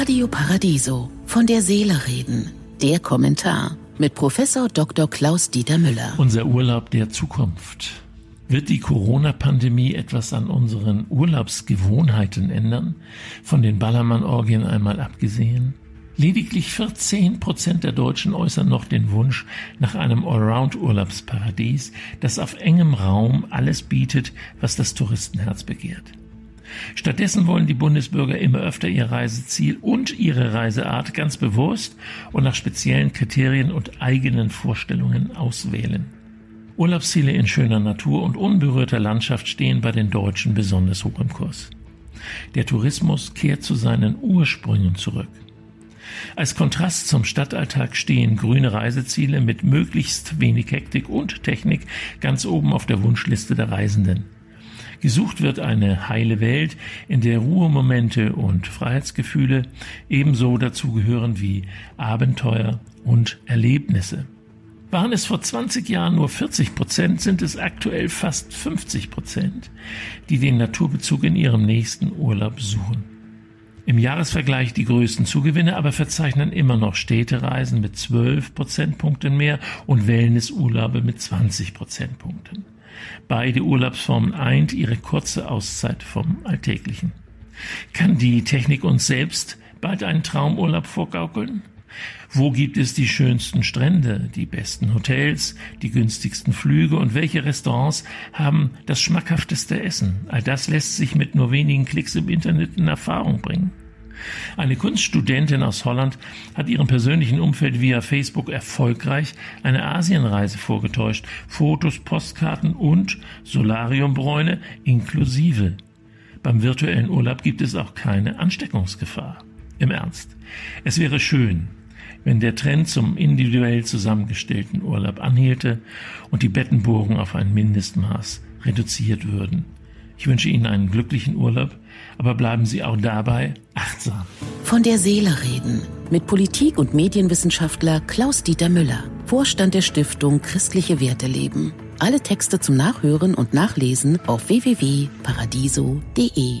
Radio Paradiso von der Seele reden. Der Kommentar mit Professor Dr. Klaus Dieter Müller. Unser Urlaub der Zukunft. Wird die Corona-Pandemie etwas an unseren Urlaubsgewohnheiten ändern? Von den Ballermann-Orgien einmal abgesehen? Lediglich 14 Prozent der Deutschen äußern noch den Wunsch nach einem Allround-Urlaubsparadies, das auf engem Raum alles bietet, was das Touristenherz begehrt. Stattdessen wollen die Bundesbürger immer öfter ihr Reiseziel und ihre Reiseart ganz bewusst und nach speziellen Kriterien und eigenen Vorstellungen auswählen. Urlaubsziele in schöner Natur und unberührter Landschaft stehen bei den Deutschen besonders hoch im Kurs. Der Tourismus kehrt zu seinen Ursprüngen zurück. Als Kontrast zum Stadtalltag stehen grüne Reiseziele mit möglichst wenig Hektik und Technik ganz oben auf der Wunschliste der Reisenden. Gesucht wird eine heile Welt, in der Ruhemomente und Freiheitsgefühle ebenso dazugehören wie Abenteuer und Erlebnisse. Waren es vor 20 Jahren nur 40 Prozent, sind es aktuell fast 50 Prozent, die den Naturbezug in ihrem nächsten Urlaub suchen. Im Jahresvergleich die größten Zugewinne aber verzeichnen immer noch Städtereisen mit 12 Prozentpunkten mehr und Wellnessurlaube mit 20 Prozentpunkten. Beide Urlaubsformen eint ihre kurze Auszeit vom Alltäglichen. Kann die Technik uns selbst bald einen Traumurlaub vorgaukeln? Wo gibt es die schönsten Strände, die besten Hotels, die günstigsten Flüge und welche Restaurants haben das schmackhafteste Essen? All das lässt sich mit nur wenigen Klicks im Internet in Erfahrung bringen. Eine Kunststudentin aus Holland hat ihrem persönlichen Umfeld via Facebook erfolgreich eine Asienreise vorgetäuscht. Fotos, Postkarten und Solariumbräune inklusive. Beim virtuellen Urlaub gibt es auch keine Ansteckungsgefahr. Im Ernst. Es wäre schön, wenn der Trend zum individuell zusammengestellten Urlaub anhielte und die Bettenburgen auf ein Mindestmaß reduziert würden. Ich wünsche Ihnen einen glücklichen Urlaub, aber bleiben Sie auch dabei achtsam. Von der Seele reden mit Politik- und Medienwissenschaftler Klaus-Dieter Müller, Vorstand der Stiftung Christliche Werte leben. Alle Texte zum Nachhören und Nachlesen auf www.paradiso.de.